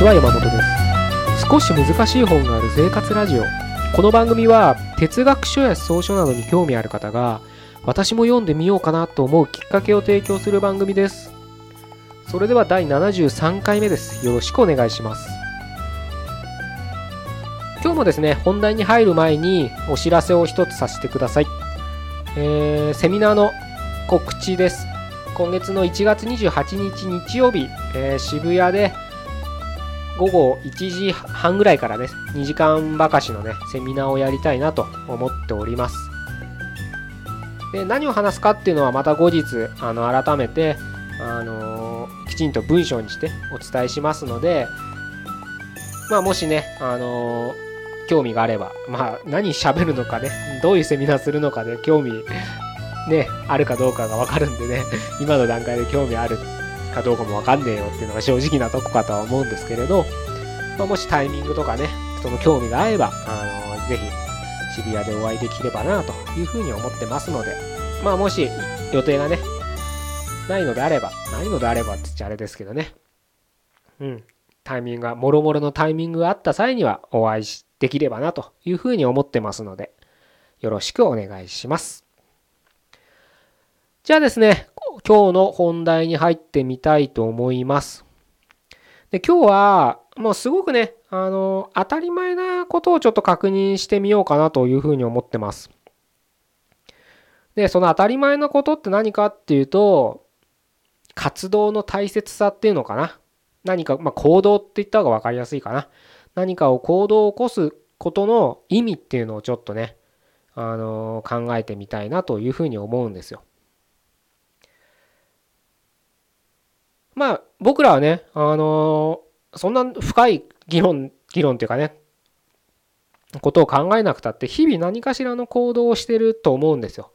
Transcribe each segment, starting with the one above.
ちは山本です。少し難しい本がある生活ラジオ。この番組は哲学書や思想書などに興味ある方が私も読んでみようかなと思うきっかけを提供する番組です。それでは第73回目です。よろしくお願いします。今日もですね本題に入る前にお知らせを一つさせてください、えー、セミナーの告知です。今月の1月28日日曜日、えー、渋谷で午後1時半ぐらいからね、2時間ばかしのね、セミナーをやりたいなと思っております。で、何を話すかっていうのはまた後日、あの、改めて、あのー、きちんと文章にしてお伝えしますので、まあ、もしね、あのー、興味があれば、まあ、何喋るのかね、どういうセミナーするのかで興味、ね、あるかどうかがわかるんでね、今の段階で興味あるかどうかもわかんねえよっていうのが正直なとこかとは思うんですけれど、まあ、もしタイミングとかね、その興味が合えば、あのぜひ渋谷でお会いできればなというふうに思ってますので、まあもし予定がね、ないのであれば、ないのであればって言っちゃあれですけどね、うん、タイミングが、もろもろのタイミングがあった際にはお会いできればなというふうに思ってますので、よろしくお願いします。じゃあですね、今日の本題に入ってみたいと思います。で、今日は、もうすごくね、あの、当たり前なことをちょっと確認してみようかなというふうに思ってます。で、その当たり前なことって何かっていうと、活動の大切さっていうのかな。何か、まあ、行動って言った方が分かりやすいかな。何かを行動を起こすことの意味っていうのをちょっとね、あの考えてみたいなというふうに思うんですよ。まあ、僕らはね、あのー、そんな深い議論、議論っていうかね、ことを考えなくたって、日々何かしらの行動をしてると思うんですよ。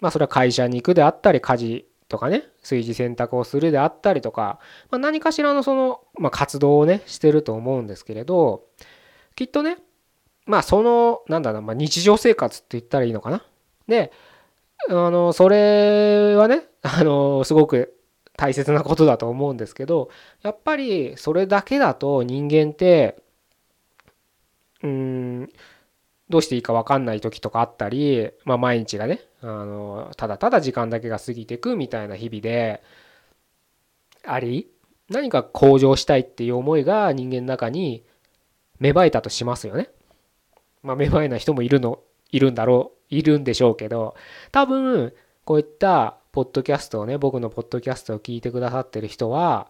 まあ、それは会社に行くであったり、家事とかね、炊事選択をするであったりとか、まあ、何かしらのその、まあ、活動をね、してると思うんですけれど、きっとね、まあ、その、なんだろう、まあ、日常生活って言ったらいいのかな。で、あの、それはね、あの、すごく大切なことだと思うんですけどやっぱりそれだけだと人間ってうんどうしていいか分かんない時とかあったり、まあ、毎日がねあのただただ時間だけが過ぎてくみたいな日々であり何か向上したいっていう思いが人間の中に芽生えたとしますよね。まあ、芽生えない人もいるのいるんだろういるんでしょうけど多分こういったポッドキャストをね、僕のポッドキャストを聞いてくださってる人は、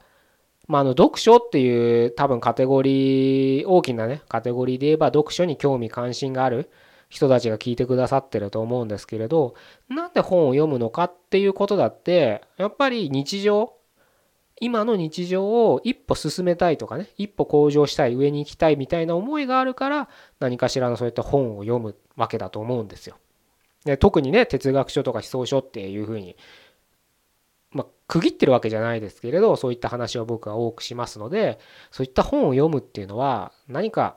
まあ、あの、読書っていう多分カテゴリー、大きなね、カテゴリーで言えば読書に興味関心がある人たちが聞いてくださってると思うんですけれど、なんで本を読むのかっていうことだって、やっぱり日常、今の日常を一歩進めたいとかね、一歩向上したい、上に行きたいみたいな思いがあるから、何かしらのそういった本を読むわけだと思うんですよ。で特にね哲学書とか思想書っていうふうに、まあ、区切ってるわけじゃないですけれどそういった話を僕は多くしますのでそういった本を読むっていうのは何か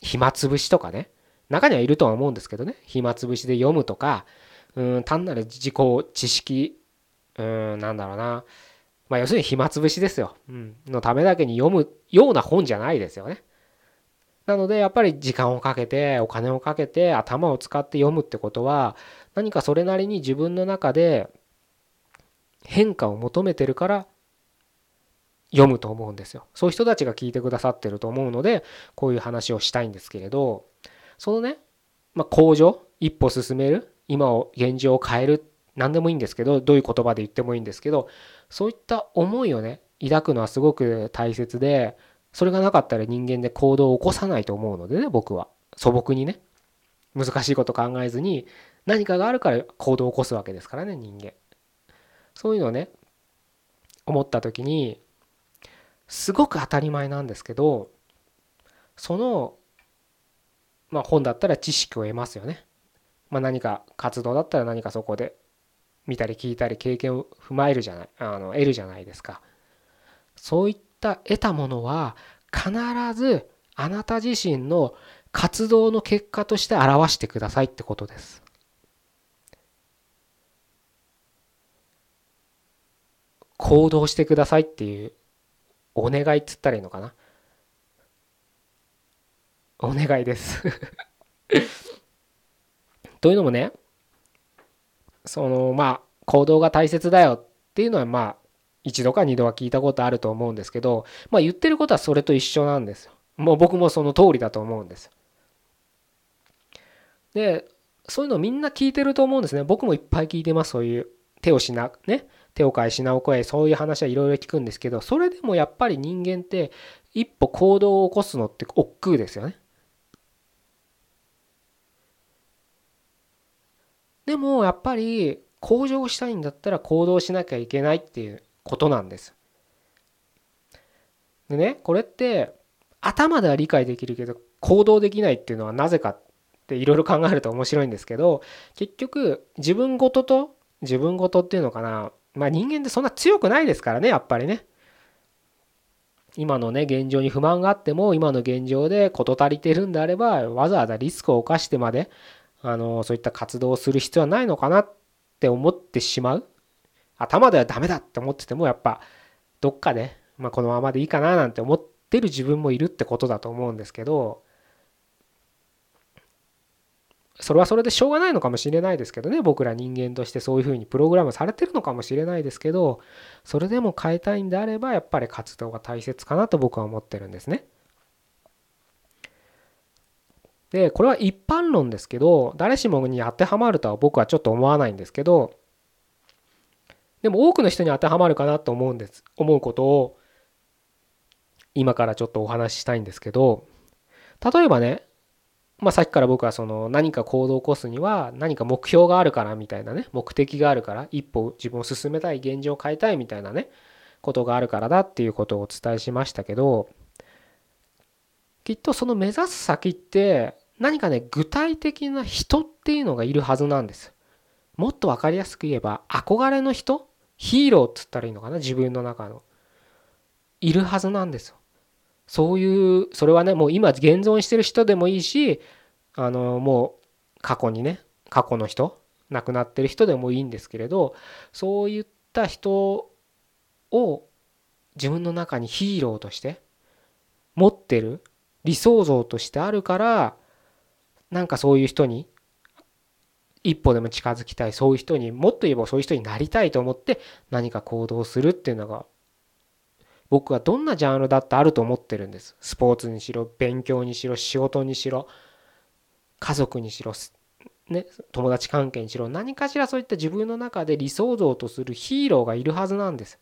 暇つぶしとかね中にはいるとは思うんですけどね暇つぶしで読むとかうん単なる自己知識うんなんだろうなまあ要するに暇つぶしですよ、うん、のためだけに読むような本じゃないですよね。なのでやっぱり時間をかけてお金をかけて頭を使って読むってことは何かそれなりに自分の中で変化を求めてるから読むと思うんですよ。そういう人たちが聞いてくださってると思うのでこういう話をしたいんですけれどそのね、まあ、向上一歩進める今を現状を変える何でもいいんですけどどういう言葉で言ってもいいんですけどそういった思いをね抱くのはすごく大切でそれがなかったら人間で行動を起こさないと思うのでね、僕は。素朴にね。難しいこと考えずに、何かがあるから行動を起こすわけですからね、人間。そういうのをね、思った時に、すごく当たり前なんですけど、その、まあ本だったら知識を得ますよね。まあ何か活動だったら何かそこで見たり聞いたり経験を踏まえるじゃない、あの、得るじゃないですか。そういっった得たものは必ずあなた自身の活動の結果として表してくださいってことです。行動してくださいっていうお願いっつったらいいのかな？お願いです というのもねそのまあ行動が大切だよっていうのはまあ一度か二度は聞いたことあると思うんですけどまあ言ってることはそれと一緒なんですよ。もう僕もその通りだと思うんです。でそういうのみんな聞いてると思うんですね。僕もいっぱい聞いてます。そういう手をしな、ね。手を変え品を超え、そういう話はいろいろ聞くんですけど、それでもやっぱり人間って一歩行動を起こすのって億劫ですよね。でもやっぱり向上したいんだったら行動しなきゃいけないっていうことなんです。でね、これって頭では理解できるけど行動できないっていうのはなぜかっていろいろ考えると面白いんですけど結局自分ごとと自分ごとっていうのかなまあ人間ってそんな強くないですからねやっぱりね今のね現状に不満があっても今の現状で事足りてるんであればわざわざリスクを冒してまであのそういった活動をする必要はないのかなって思ってしまう頭ではダメだって思っててもやっぱどっかで、まあ、このままでいいかななんて思ってる自分もいるってことだと思うんですけどそれはそれでしょうがないのかもしれないですけどね僕ら人間としてそういうふうにプログラムされてるのかもしれないですけどそれでも変えたいんであればやっぱり活動が大切かなと僕は思ってるんですね。でこれは一般論ですけど誰しもに当てはまるとは僕はちょっと思わないんですけどでも多くの人に当てはまるかなと思うんです。思うことを今からちょっとお話ししたいんですけど例えばねまあさっきから僕はその何か行動を起こすには何か目標があるからみたいなね目的があるから一歩自分を進めたい現状を変えたいみたいなねことがあるからだっていうことをお伝えしましたけどきっとその目指す先って何かね具体的な人っていうのがいるはずなんです。もっと分かりやすく言えば憧れの人ヒーローっつったらいいのかな？自分の中の。いるはずなんですよ。そういうそれはねもう今現存してる人でもいいしあのもう過去にね過去の人亡くなってる人でもいいんですけれどそういった人を自分の中にヒーローとして持ってる理想像としてあるからなんかそういう人に一歩でも近づきたいそういう人にもっと言えばそういう人になりたいと思って何か行動するっていうのが僕はどんなジャンルだってあると思ってるんです。スポーツにしろ勉強にしろ仕事にしろ家族にしろね友達関係にしろ何かしらそういった自分の中で理想像とするヒーローがいるはずなんです。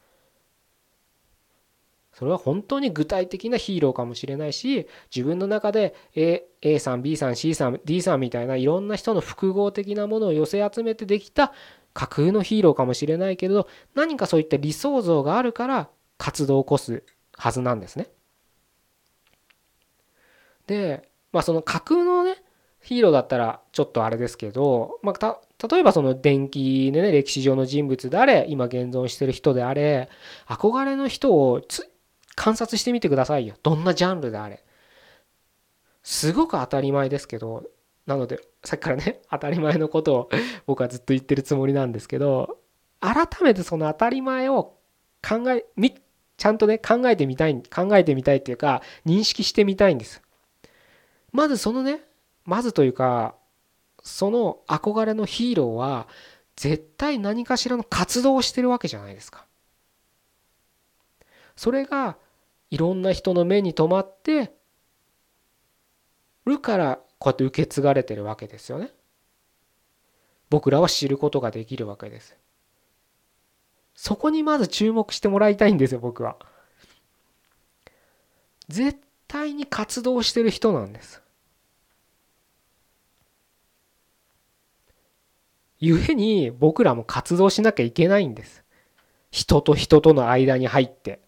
それは本当に具体的なヒーローかもしれないし自分の中で A, A さん B さん C さん D さんみたいないろんな人の複合的なものを寄せ集めてできた架空のヒーローかもしれないけれど何かそういった理想像があるから活動を起こすはずなんですね。でまあその架空のねヒーローだったらちょっとあれですけど、まあ、例えばその電気でね歴史上の人物であれ今現存してる人であれ憧れの人をつ観察してみてくださいよ。どんなジャンルであれ。すごく当たり前ですけどなのでさっきからね 当たり前のことを 僕はずっと言ってるつもりなんですけど改めてその当たり前を考えみちゃんとね考えてみたい考えてみたいっていうか認識してみたいんです。まずそのねまずというかその憧れのヒーローは絶対何かしらの活動をしてるわけじゃないですか。それがいろんな人の目に留まってるからこうやって受け継がれてるわけですよね。僕らは知ることができるわけです。そこにまず注目してもらいたいんですよ僕は。絶対に活動してる人なんです。故に僕らも活動しなきゃいけないんです。人と人との間に入って。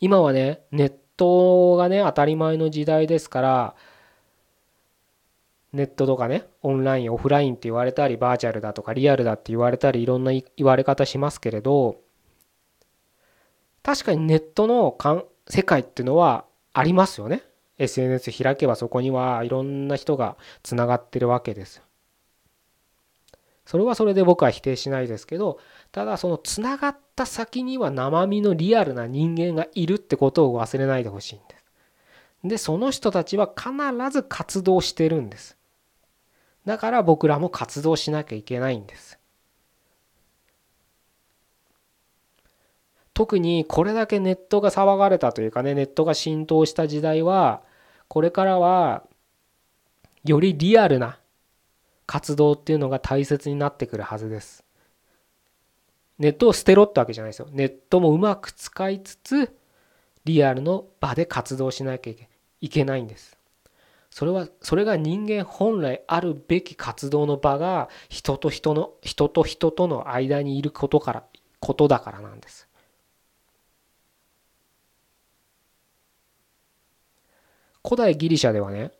今はねネットがね当たり前の時代ですからネットとかねオンラインオフラインって言われたりバーチャルだとかリアルだって言われたりいろんな言われ方しますけれど確かにネットのかん世界っていうのはありますよね。SNS 開けばそこにはいろんな人がつながってるわけですそれはそれで僕は否定しないですけどただそのつながった先には生身のリアルな人間がいるってことを忘れないでほしいんです。でその人たちは必ず活動してるんです。だから僕らも活動しなきゃいけないんです。特にこれだけネットが騒がれたというかねネットが浸透した時代はこれからはよりリアルな活動っていうのが大切になってくるはずです。ネットを捨てろってわけじゃないですよ。ネットもうまく使いつつ、リアルの場で活動しなきゃいけないんです。それは、それが人間本来あるべき活動の場が人と人の、人と人との間にいることから、ことだからなんです。古代ギリシャではね、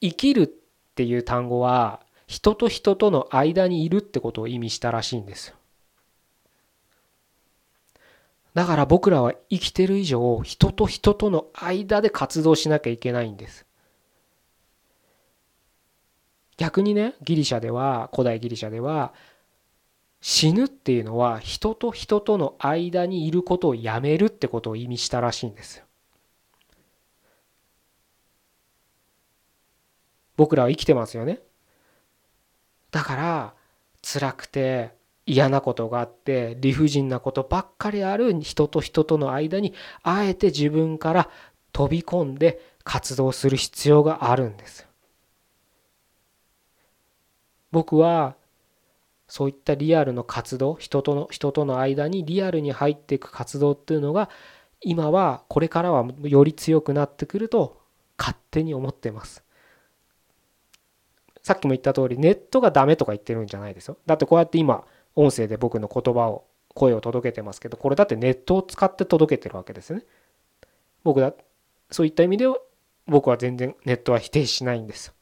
生きるっていう単語は人と人との間にいるってことを意味したらしいんですよ。だから僕らは生きてる以上人と人との間で活動しなきゃいけないんです。逆にねギリシャでは古代ギリシャでは死ぬっていうのは人と人との間にいることをやめるってことを意味したらしいんです。僕らは生きてますよね。だから辛くて嫌なことがあって理不尽なことばっかりある人と人との間にあえて自分から飛び込んで活動する必要があるんです。僕はそういったリアルの活動人との人との間にリアルに入っていく活動っていうのが今はこれからはより強くなってくると勝手に思ってます。さっきも言った通りネットがダメとか言ってるんじゃないですよ。だってこうやって今音声で僕の言葉を声を届けてますけどこれだってネットを使って届けてるわけですね。僕だそういった意味では僕は全然ネットは否定しないんです。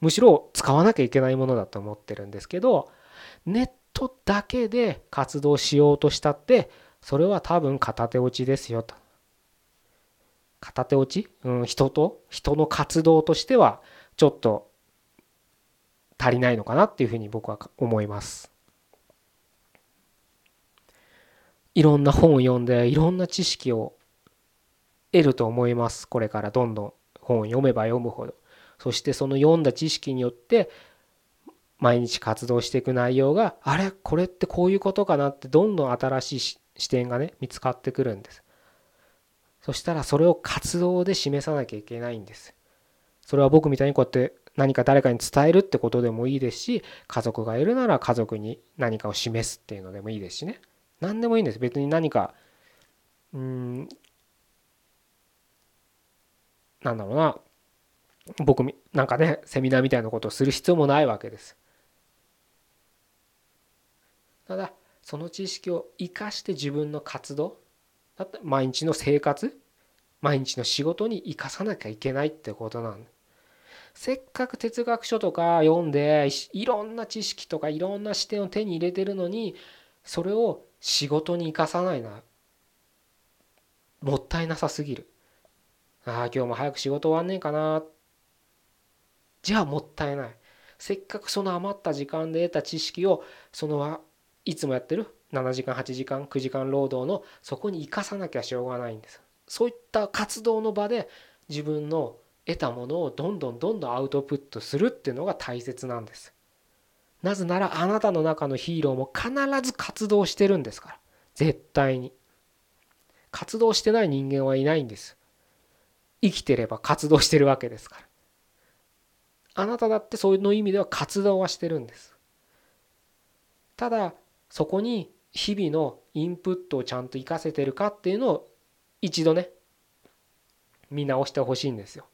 むしろ使わなきゃいけないものだと思ってるんですけどネットだけで活動しようとしたってそれは多分片手落ちですよと。片手落ち、うん、人と？人の活動としてはちょっと足りないのかなっていうふうに僕は思います。いろんな本を読んでいろんな知識を得ると思います。これからどんどん本を読めば読むほど。そしてその読んだ知識によって毎日活動していく内容があれ？これってこういうことかなってどんどん新しい視点がね見つかってくるんです。そしたらそれを活動で示さなきゃいけないんです。それは僕みたいにこうやって何か誰かに伝えるってことでもいいですし家族がいるなら家族に何かを示すっていうのでもいいですしね何でもいいんです。別に何かうんなんだろうな。僕なんかねセミナーみたいなことをする必要もないわけです。ただその知識を生かして自分の活動だって毎日の生活毎日の仕事に生かさなきゃいけないってことなんで。せっかく哲学書とか読んでいろんな知識とかいろんな視点を手に入れてるのにそれを仕事に生かさないな。もったいなさすぎる。ああ今日も早く仕事終わんねえかな。じゃあもったいない。せっかくその余った時間で得た知識をそのいつもやってる？7時間8時間9時間労働のそこに生かさなきゃしょうがないんです。そういった活動の場で自分の得たものをどんどんどんどんアウトプットするっていうのが大切なんです。なぜならあなたの中のヒーローも必ず活動してるんですから。絶対に。活動してない人間はいないんです。生きてれば活動してるわけですから。あなただってそういうの意味では活動はしてるんです。ただそこに日々のインプットをちゃんと活かせてるかっていうのを一度ね見直してほしいんですよ。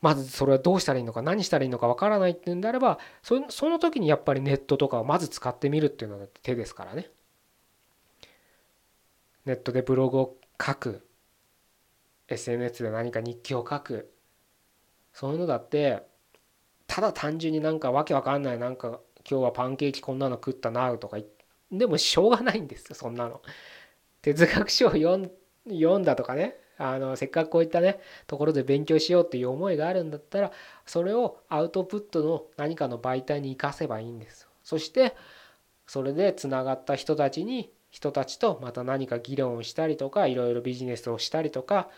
まずそれはどうしたらいいのか何したらいいのかわからないっていうんであればその時にやっぱりネットとかをまず使ってみるっていうのが手ですからね。ネットでブログを書く SNS で何か日記を書くそういうのだってただ単純になんかわけわかんないなんか今日はパンケーキこんなの食ったなとかでもしょうがないんですよそんなの。哲学書を読んだとかねあのせっかくこういったねところで勉強しようっていう思いがあるんだったらそれをアウトプットの何かの媒体に生かせばいいんですそしてそれでつながった人たちに人たちとまた何か議論をしたりとかいろいろビジネスをしたりとか、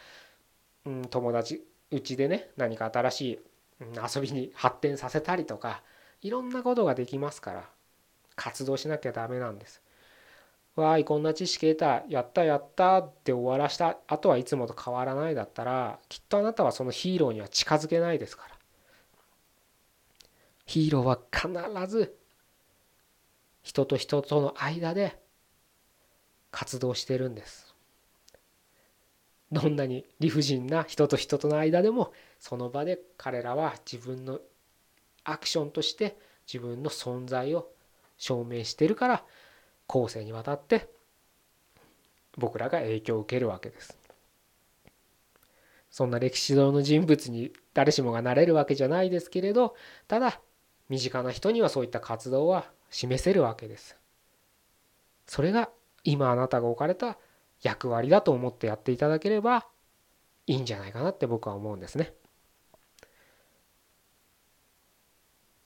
うん、友達うちでね何か新しい遊びに発展させたりとかいろんなことができますから活動しなきゃダメなんです。わーいこんな知識得たやったやったって終わらした。あとはいつもと変わらないだったらきっとあなたはそのヒーローには近づけないですから。ヒーローは必ず人と人との間で活動してるんです。どんなに理不尽な人と人との間でもその場で彼らは自分のアクションとして自分の存在を証明してるから後世にわたって僕らが影響を受けるわけです。そんな歴史上の人物に誰しもがなれるわけじゃないですけれどただ身近な人にはそういった活動は示せるわけです。それが今あなたが置かれた役割だと思ってやっていただければいいんじゃないかなって僕は思うんですね。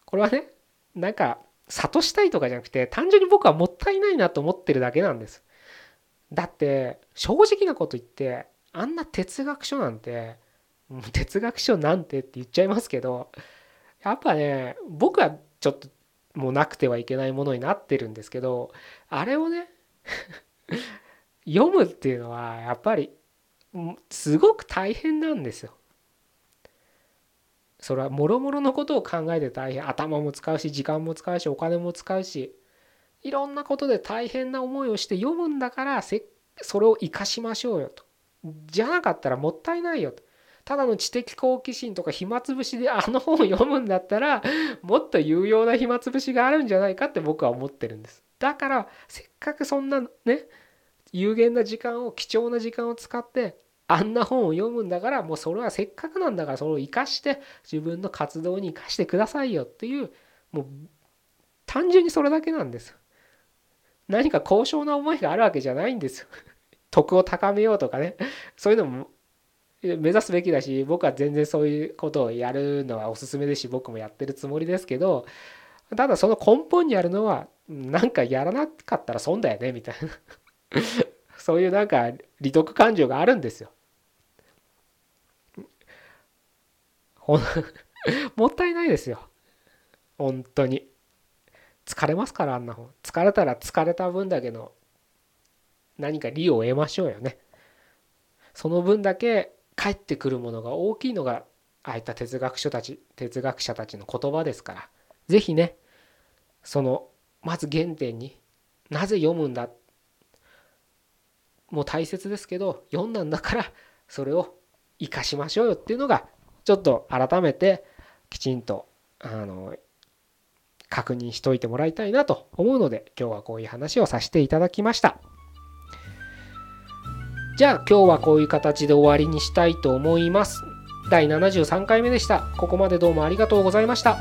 これはねなんか諭したいとかじゃなくて単純に僕はもったいないなと思ってるだけなんです。だって正直なこと言ってあんな哲学書なんて哲学書なんてって言っちゃいますけどやっぱね僕はちょっともうなくてはいけないものになってるんですけどあれをね 読むっていうのはやっぱりすごく大変なんですよ。それはもろもろのことを考えて大変頭も使うし時間も使うしお金も使うしいろんなことで大変な思いをして読むんだからそれを生かしましょうよと。じゃなかったらもったいないよと。ただの知的好奇心とか暇つぶしであの本を読むんだったらもっと有用な暇つぶしがあるんじゃないかって僕は思ってるんです。だからせっかくそんなね有限な時間を貴重な時間を使ってあんな本を読むんだからもうそれはせっかくなんだからそれを生かして自分の活動に生かしてくださいよっていうもう単純にそれだけなんです。何か高尚な思いがあるわけじゃないんです。よ徳を高めようとかね。そういうのも目指すべきだし僕は全然そういうことをやるのはおすすめですし僕もやってるつもりですけどただその根本にあるのはなんかやらなかったら損だよねみたいな。そういうなんか利得感情があるんですよ。ほん もったいないですよ。本当に。疲れますからあんな本。疲れたら疲れた分だけの何か利を得ましょうよね。その分だけ返ってくるものが大きいのがああいった哲学書たち哲学者たちの言葉ですから是非ねそのまず原点になぜ読むんだも大切ですけど読んだんだからそれを生かしましょうよっていうのがちょっと改めてきちんとあの確認しといてもらいたいなと思うので今日はこういう話をさせていただきました。じゃあ今日はこういう形で終わりにしたいと思います。第73回目でした。ここまでどうもありがとうございました。